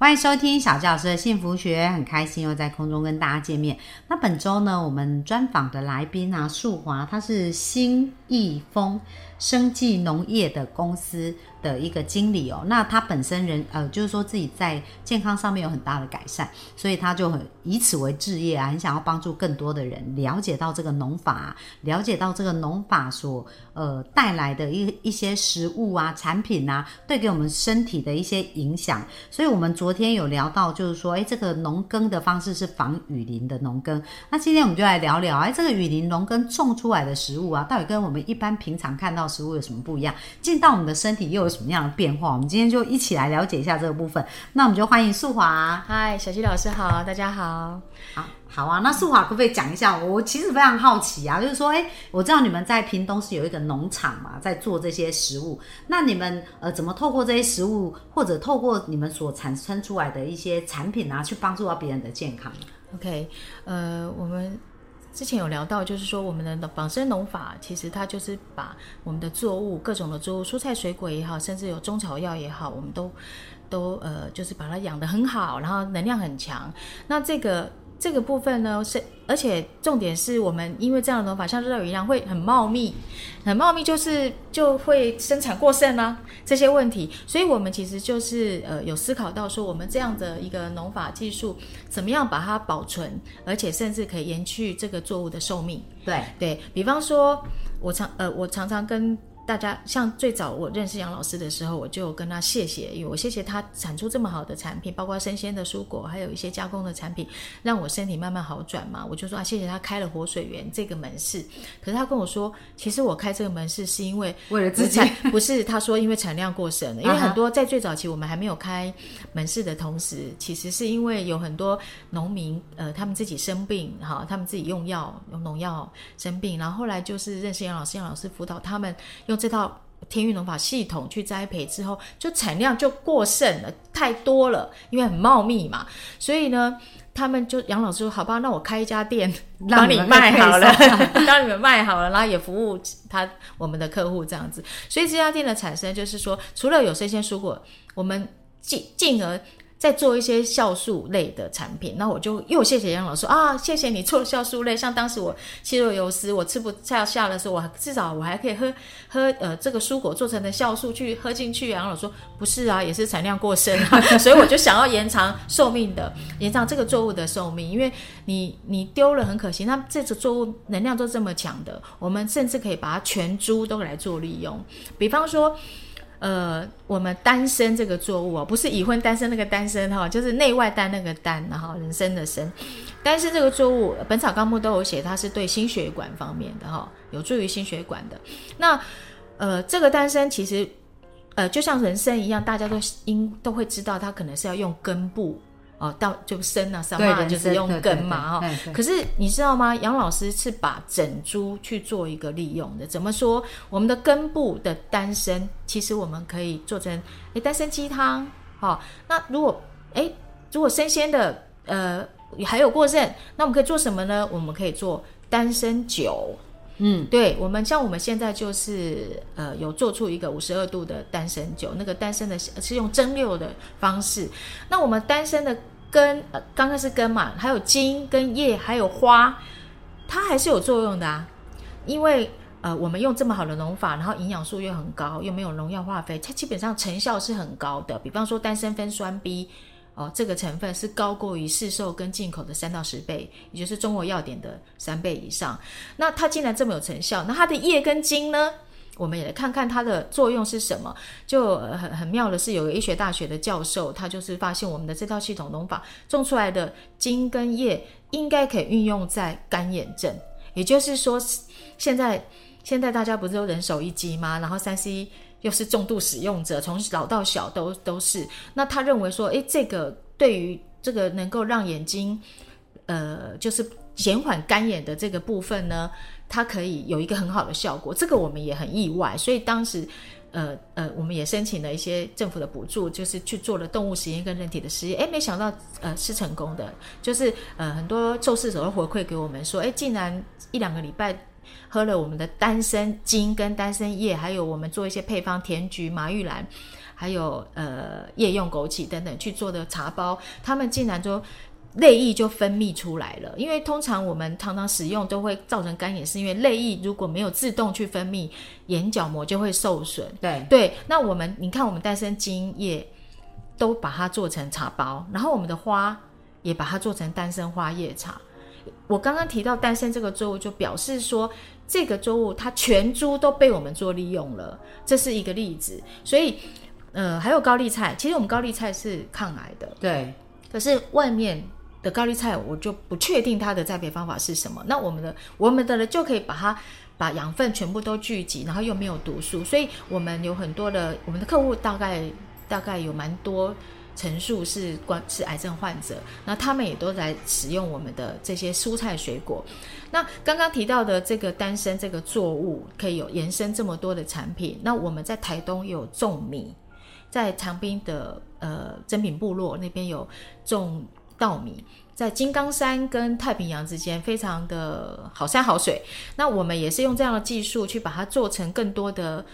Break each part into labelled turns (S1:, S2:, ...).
S1: 欢迎收听小教师的幸福学，很开心又在空中跟大家见面。那本周呢，我们专访的来宾啊，树华，他是新易丰生技农业的公司。的一个经理哦，那他本身人呃，就是说自己在健康上面有很大的改善，所以他就很以此为置业啊，很想要帮助更多的人了解到这个农法，了解到这个农法所呃带来的一一些食物啊、产品啊，对给我们身体的一些影响。所以我们昨天有聊到，就是说，哎，这个农耕的方式是仿雨林的农耕。那今天我们就来聊聊，哎，这个雨林农耕种出来的食物啊，到底跟我们一般平常看到食物有什么不一样？进到我们的身体又有什么样的变化？我们今天就一起来了解一下这个部分。那我们就欢迎素华。
S2: 嗨，小溪老师好，大家好。
S1: 好，好啊。那素华可不可以讲一下？我其实非常好奇啊，就是说，哎，我知道你们在屏东是有一个农场嘛，在做这些食物。那你们呃，怎么透过这些食物，或者透过你们所产生出来的一些产品啊，去帮助到别人的健康
S2: ？OK，呃，我们。之前有聊到，就是说我们的仿生农法，其实它就是把我们的作物，各种的作物，蔬菜水果也好，甚至有中草药也好，我们都都呃，就是把它养得很好，然后能量很强。那这个。这个部分呢是，而且重点是我们因为这样的农法像热雨一样会很茂密，很茂密就是就会生产过剩啊这些问题，所以我们其实就是呃有思考到说我们这样的一个农法技术怎么样把它保存，而且甚至可以延续这个作物的寿命。
S1: 对
S2: 对比方说，我常呃我常常跟。大家像最早我认识杨老师的时候，我就跟他谢谢，因为我谢谢他产出这么好的产品，包括生鲜的蔬果，还有一些加工的产品，让我身体慢慢好转嘛。我就说啊，谢谢他开了活水源这个门市。可是他跟我说，其实我开这个门市是因为
S1: 为了自己，
S2: 不是他说因为产量过剩了。因为很多在最早期我们还没有开门市的同时，其实是因为有很多农民呃他们自己生病哈，他们自己用药用农药生病，然后后来就是认识杨老师，杨老师辅导他们用。这套天域农法系统去栽培之后，就产量就过剩了，太多了，因为很茂密嘛。所以呢，他们就杨老师说：“好吧，那我开一家店，帮你卖好了，帮你们卖好了，然后也服务他我们的客户这样子。所以这家店的产生，就是说，除了有生鲜蔬果，我们进进而。在做一些酵素类的产品，那我就又谢谢杨老师啊，谢谢你做酵素类。像当时我气若游丝，我吃不下下的时候，我至少我还可以喝喝呃这个蔬果做成的酵素去喝进去。杨老师说不是啊，也是产量过剩啊，所以我就想要延长寿命的，延长这个作物的寿命，因为你你丢了很可惜。那这个作物能量都这么强的，我们甚至可以把它全株都来做利用，比方说。呃，我们单身这个作物哦，不是已婚单身那个单身哈，就是内外单那个单，然后人生的生，单身这个作物，《本草纲目》都有写，它是对心血管方面的哈，有助于心血管的。那呃，这个单身其实呃，就像人参一样，大家都应都会知道，它可能是要用根部。哦，到就生啊，生嘛就是用根嘛哈。可是你知道吗？杨老师是把整株去做一个利用的。怎么说？我们的根部的丹参，其实我们可以做成诶丹参鸡汤。好，那如果诶如果生鲜的呃还有过剩，那我们可以做什么呢？我们可以做丹参酒。嗯，对，我们像我们现在就是呃有做出一个五十二度的单身酒，那个单身的是用蒸馏的方式。那我们单身的根，呃，刚开始根嘛，还有茎跟叶还有花，它还是有作用的啊。因为呃我们用这么好的农法，然后营养素又很高，又没有农药化肥，它基本上成效是很高的。比方说单身酚酸 B。哦，这个成分是高过于市售跟进口的三到十倍，也就是中国药典的三倍以上。那它竟然这么有成效，那它的叶跟茎呢？我们也来看看它的作用是什么。就很很妙的是，有个医学大学的教授，他就是发现我们的这套系统农法种出来的茎跟叶应该可以运用在干眼症。也就是说，现在现在大家不是都人手一机吗？然后三 C。又是重度使用者，从老到小都都是。那他认为说，诶，这个对于这个能够让眼睛，呃，就是减缓干眼的这个部分呢，它可以有一个很好的效果。这个我们也很意外，所以当时呃呃，我们也申请了一些政府的补助，就是去做了动物实验跟人体的实验，哎，没想到呃是成功的，就是呃很多受试者都回馈给我们说，哎，竟然一两个礼拜喝了我们的丹参精跟丹参叶，还有我们做一些配方甜菊、马玉兰，还有呃夜用枸杞等等去做的茶包，他们竟然就。泪液就分泌出来了，因为通常我们常常使用都会造成干眼，是因为泪液如果没有自动去分泌，眼角膜就会受损。
S1: 对
S2: 对，那我们你看，我们丹参精液都把它做成茶包，然后我们的花也把它做成丹参花叶茶。我刚刚提到丹参这个作物，就表示说这个作物它全株都被我们做利用了，这是一个例子。所以，呃，还有高丽菜，其实我们高丽菜是抗癌的，
S1: 对，
S2: 可是外面。的高丽菜，我就不确定它的栽培方法是什么。那我们的我们的呢，就可以把它把养分全部都聚集，然后又没有毒素，所以我们有很多的我们的客户大概大概有蛮多陈述是关是癌症患者，那他们也都在使用我们的这些蔬菜水果。那刚刚提到的这个丹参这个作物，可以有延伸这么多的产品。那我们在台东有种米，在长滨的呃珍品部落那边有种。稻米在金刚山跟太平洋之间非常的好山好水，那我们也是用这样的技术去把它做成更多的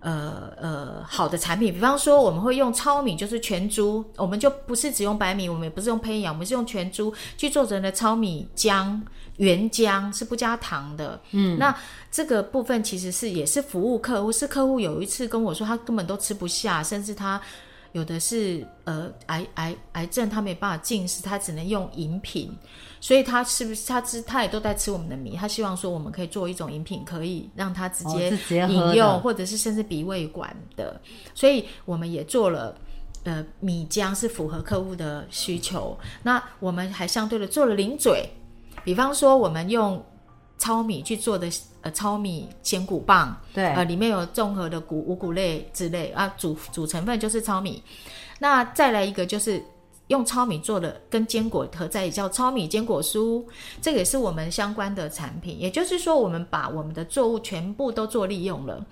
S2: 呃呃好的产品，比方说我们会用糙米，就是全株，我们就不是只用白米，我们也不是用胚芽，我们是用全株去做成的糙米浆原浆，是不加糖的。嗯，那这个部分其实是也是服务客户，是客户有一次跟我说他根本都吃不下，甚至他。有的是呃癌癌癌症，他没办法进食，他只能用饮品，所以他是不是他吃他也都在吃我们的米，他希望说我们可以做一种饮品，可以让他直接饮用，或者是甚至鼻胃管的，所以我们也做了呃米浆是符合客户的需求，那我们还相对的做了零嘴，比方说我们用。糙米去做的呃糙米鲜谷棒，
S1: 对，
S2: 呃里面有综合的谷五谷类之类啊，主主成分就是糙米。那再来一个就是用糙米做的跟坚果合在一起叫糙米坚果酥，这个也是我们相关的产品。也就是说，我们把我们的作物全部都做利用了。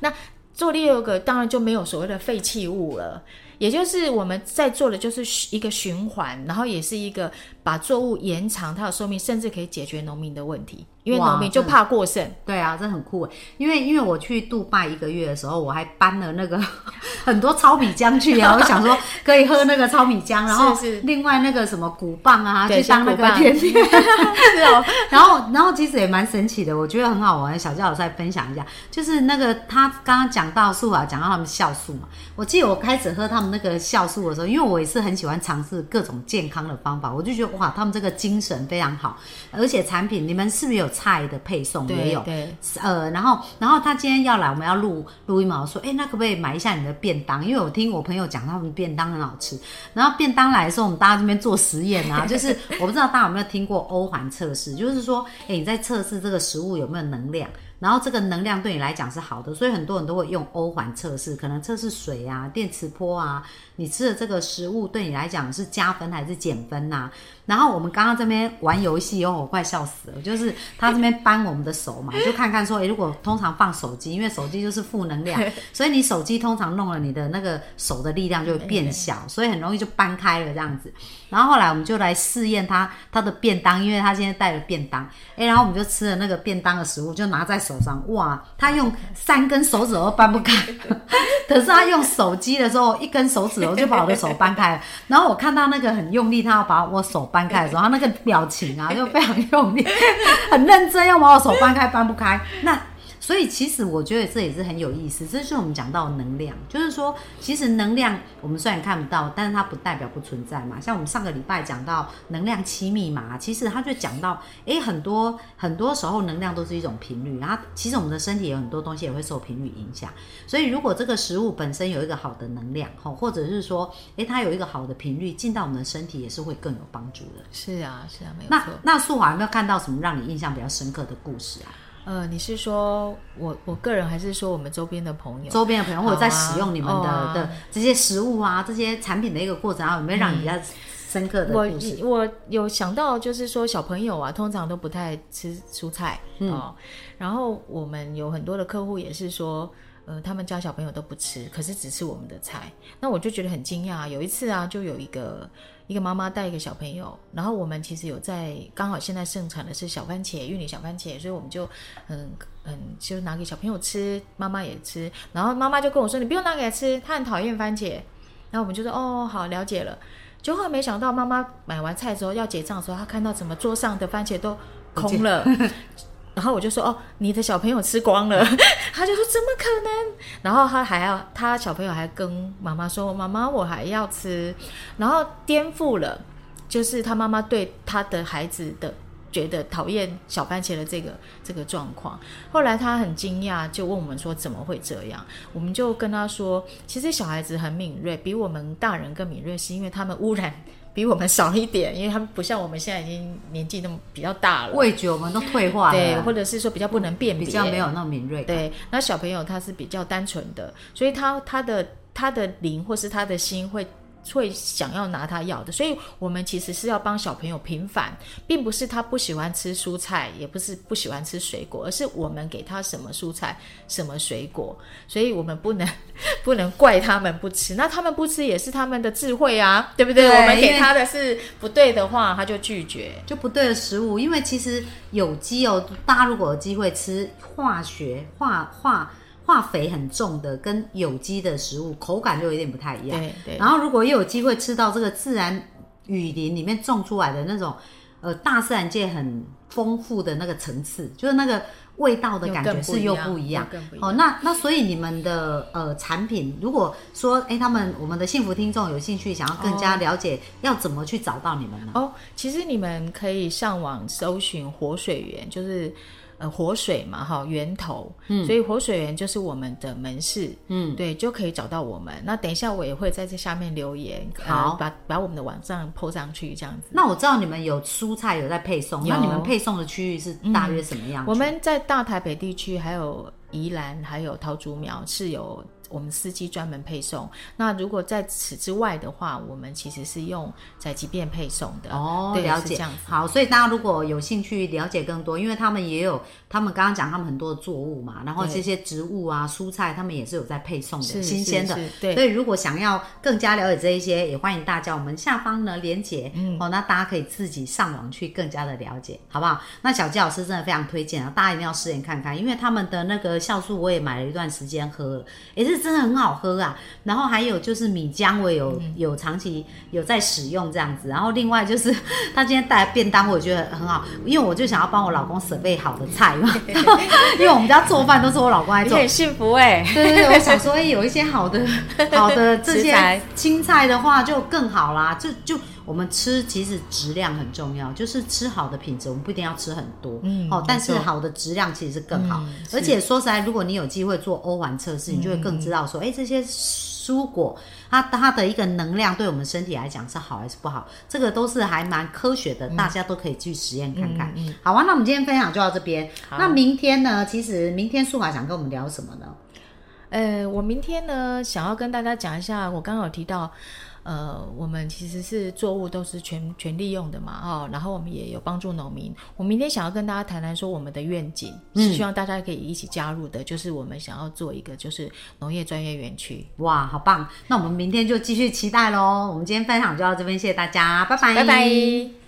S2: 那做利用个当然就没有所谓的废弃物了。也就是我们在做的就是一个循环，然后也是一个把作物延长它的寿命，甚至可以解决农民的问题。因为农民就怕过剩。
S1: 对啊，这很酷因为因为我去杜拜一个月的时候，我还搬了那个 很多糙米浆去啊。我想说可以喝那个糙米浆，然后另外那个什么谷棒啊，去当那个甜点。是哦。然后然后其实也蛮神奇的，我觉得很好玩。小教老师来分享一下，就是那个他刚刚讲到素啊，讲到他们酵素嘛。我记得我开始喝他们那个酵素的时候，因为我也是很喜欢尝试各种健康的方法，我就觉得哇，他们这个精神非常好，而且产品你们是不是有？菜的配送也有，对呃，然后，然后他今天要来，我们要录录音嘛，我说，哎，那可不可以买一下你的便当？因为我听我朋友讲，他们便当很好吃。然后便当来的时候，我们大家这边做实验啊，就是我不知道大家有没有听过欧环测试，就是说，哎，你在测试这个食物有没有能量。然后这个能量对你来讲是好的，所以很多人都会用欧环测试，可能测试水啊、电磁波啊，你吃的这个食物对你来讲是加分还是减分呐？然后我们刚刚这边玩游戏哦，我快笑死了，就是他这边扳我们的手嘛，就看看说，诶，如果通常放手机，因为手机就是负能量，所以你手机通常弄了你的那个手的力量就会变小，所以很容易就搬开了这样子。然后后来我们就来试验他他的便当，因为他现在带了便当，诶，然后我们就吃了那个便当的食物，就拿在。手上哇，他用三根手指头搬不开，可是他用手机的时候，一根手指头就把我的手搬开了。然后我看到那个很用力，他要把我手翻开的时候，他那个表情啊，就非常用力，很认真要把我手搬开，搬不开。那。所以其实我觉得这也是很有意思，这是我们讲到能量，就是说，其实能量我们虽然看不到，但是它不代表不存在嘛。像我们上个礼拜讲到能量七密码，其实它就讲到，诶，很多很多时候能量都是一种频率，然后其实我们的身体有很多东西也会受频率影响。所以如果这个食物本身有一个好的能量，吼，或者是说，诶，它有一个好的频率进到我们的身体，也是会更有帮助的。
S2: 是啊，是啊，没有
S1: 错。那那素华有没有看到什么让你印象比较深刻的故事啊？
S2: 呃，你是说我我个人，还是说我们周边的朋友？
S1: 周边的朋友，或者在使用你们的的这些食物啊，这些产品的一个过程啊，有没有让你比较深刻的故事？
S2: 我我有想到，就是说小朋友啊，通常都不太吃蔬菜哦。然后我们有很多的客户也是说，呃，他们家小朋友都不吃，可是只吃我们的菜。那我就觉得很惊讶。有一次啊，就有一个一个妈妈带一个小朋友，然后我们其实有在刚好现在盛产的是小番茄，玉米小番茄，所以我们就嗯嗯就拿给小朋友吃，妈妈也吃。然后妈妈就跟我说：“你不用拿给他吃，他很讨厌番茄。”然后我们就说：“哦，好，了解了。”就后来没想到，妈妈买完菜之后要结账的时候，她看到怎么桌上的番茄都空了。然后我就说哦，你的小朋友吃光了，他就说怎么可能？然后他还要，他小朋友还跟妈妈说，妈妈我还要吃，然后颠覆了，就是他妈妈对他的孩子的觉得讨厌小番茄的这个这个状况。后来他很惊讶，就问我们说怎么会这样？我们就跟他说，其实小孩子很敏锐，比我们大人更敏锐，是因为他们污染。比我们少一点，因为他们不像我们现在已经年纪那么比较大了，
S1: 味觉我们都退化了，
S2: 对，或者是说比较不能辨别，
S1: 比较没有那么敏锐。
S2: 对，那小朋友他是比较单纯的，所以他他的他的灵或是他的心会。会想要拿他要的，所以我们其实是要帮小朋友平反，并不是他不喜欢吃蔬菜，也不是不喜欢吃水果，而是我们给他什么蔬菜、什么水果，所以我们不能 不能怪他们不吃，那他们不吃也是他们的智慧啊，对不对？我们给他的是不对的话，他就拒绝，
S1: 就不对的食物。因为其实有机哦，大家如果有机会吃化学化化。化肥很重的跟有机的食物口感就有点不太一样。
S2: 对对。
S1: 然后如果又有机会吃到这个自然雨林里面种出来的那种，呃，大自然界很丰富的那个层次，就是那个味道的感觉是又不一样。哦，那那所以你们的呃产品，如果说哎他们我们的幸福听众有兴趣想要更加了解，要怎么去找到你们呢？
S2: 哦，其实你们可以上网搜寻活水源，就是。呃，活水嘛，哈，源头，嗯，所以活水源就是我们的门市，嗯，对，就可以找到我们。那等一下我也会在这下面留言，
S1: 好，
S2: 把把我们的网站铺上去，这样子。
S1: 那我知道你们有蔬菜有在配送，那你们配送的区域是大约什么样？
S2: 我们在大台北地区，还有宜兰，还有桃竹苗是有。我们司机专门配送。那如果在此之外的话，我们其实是用在即便配送的
S1: 哦。了解
S2: 这样子。
S1: 好，所以大家如果有兴趣了解更多，因为他们也有，他们刚刚讲他们很多的作物嘛，然后这些植物啊、蔬菜，他们也是有在配送的，新鲜的。
S2: 对。
S1: 所以如果想要更加了解这一些，也欢迎大家我们下方呢连接哦，那大家可以自己上网去更加的了解，好不好？那小鸡老师真的非常推荐啊，大家一定要试验看看，因为他们的那个酵素我也买了一段时间喝了，也是。真的很好喝啊！然后还有就是米浆，我有有长期有在使用这样子。然后另外就是 他今天带来便当，我觉得很好，因为我就想要帮我老公准备好的菜嘛。因为我们家做饭都是我老公来做，
S2: 很幸福哎。
S1: 对对对，我想说，哎，有一些好的好的这些青菜的话，就更好啦。就就。我们吃其实质量很重要，就是吃好的品质，我们不一定要吃很多，嗯，哦，但是好的质量其实是更好。而且说实在，如果你有机会做欧环测试，你就会更知道说，哎，这些蔬果它它的一个能量对我们身体来讲是好还是不好，这个都是还蛮科学的，大家都可以去实验看看。好啊，那我们今天分享就到这边。那明天呢？其实明天素华想跟我们聊什么呢？
S2: 呃，我明天呢想要跟大家讲一下，我刚刚有提到。呃，我们其实是作物都是全全利用的嘛，哦，然后我们也有帮助农民。我明天想要跟大家谈谈说我们的愿景，是希望大家可以一起加入的，就是我们想要做一个就是农业专业园区。
S1: 哇，好棒！那我们明天就继续期待喽。我们今天分享就到这边，谢谢大家，拜拜，
S2: 拜拜。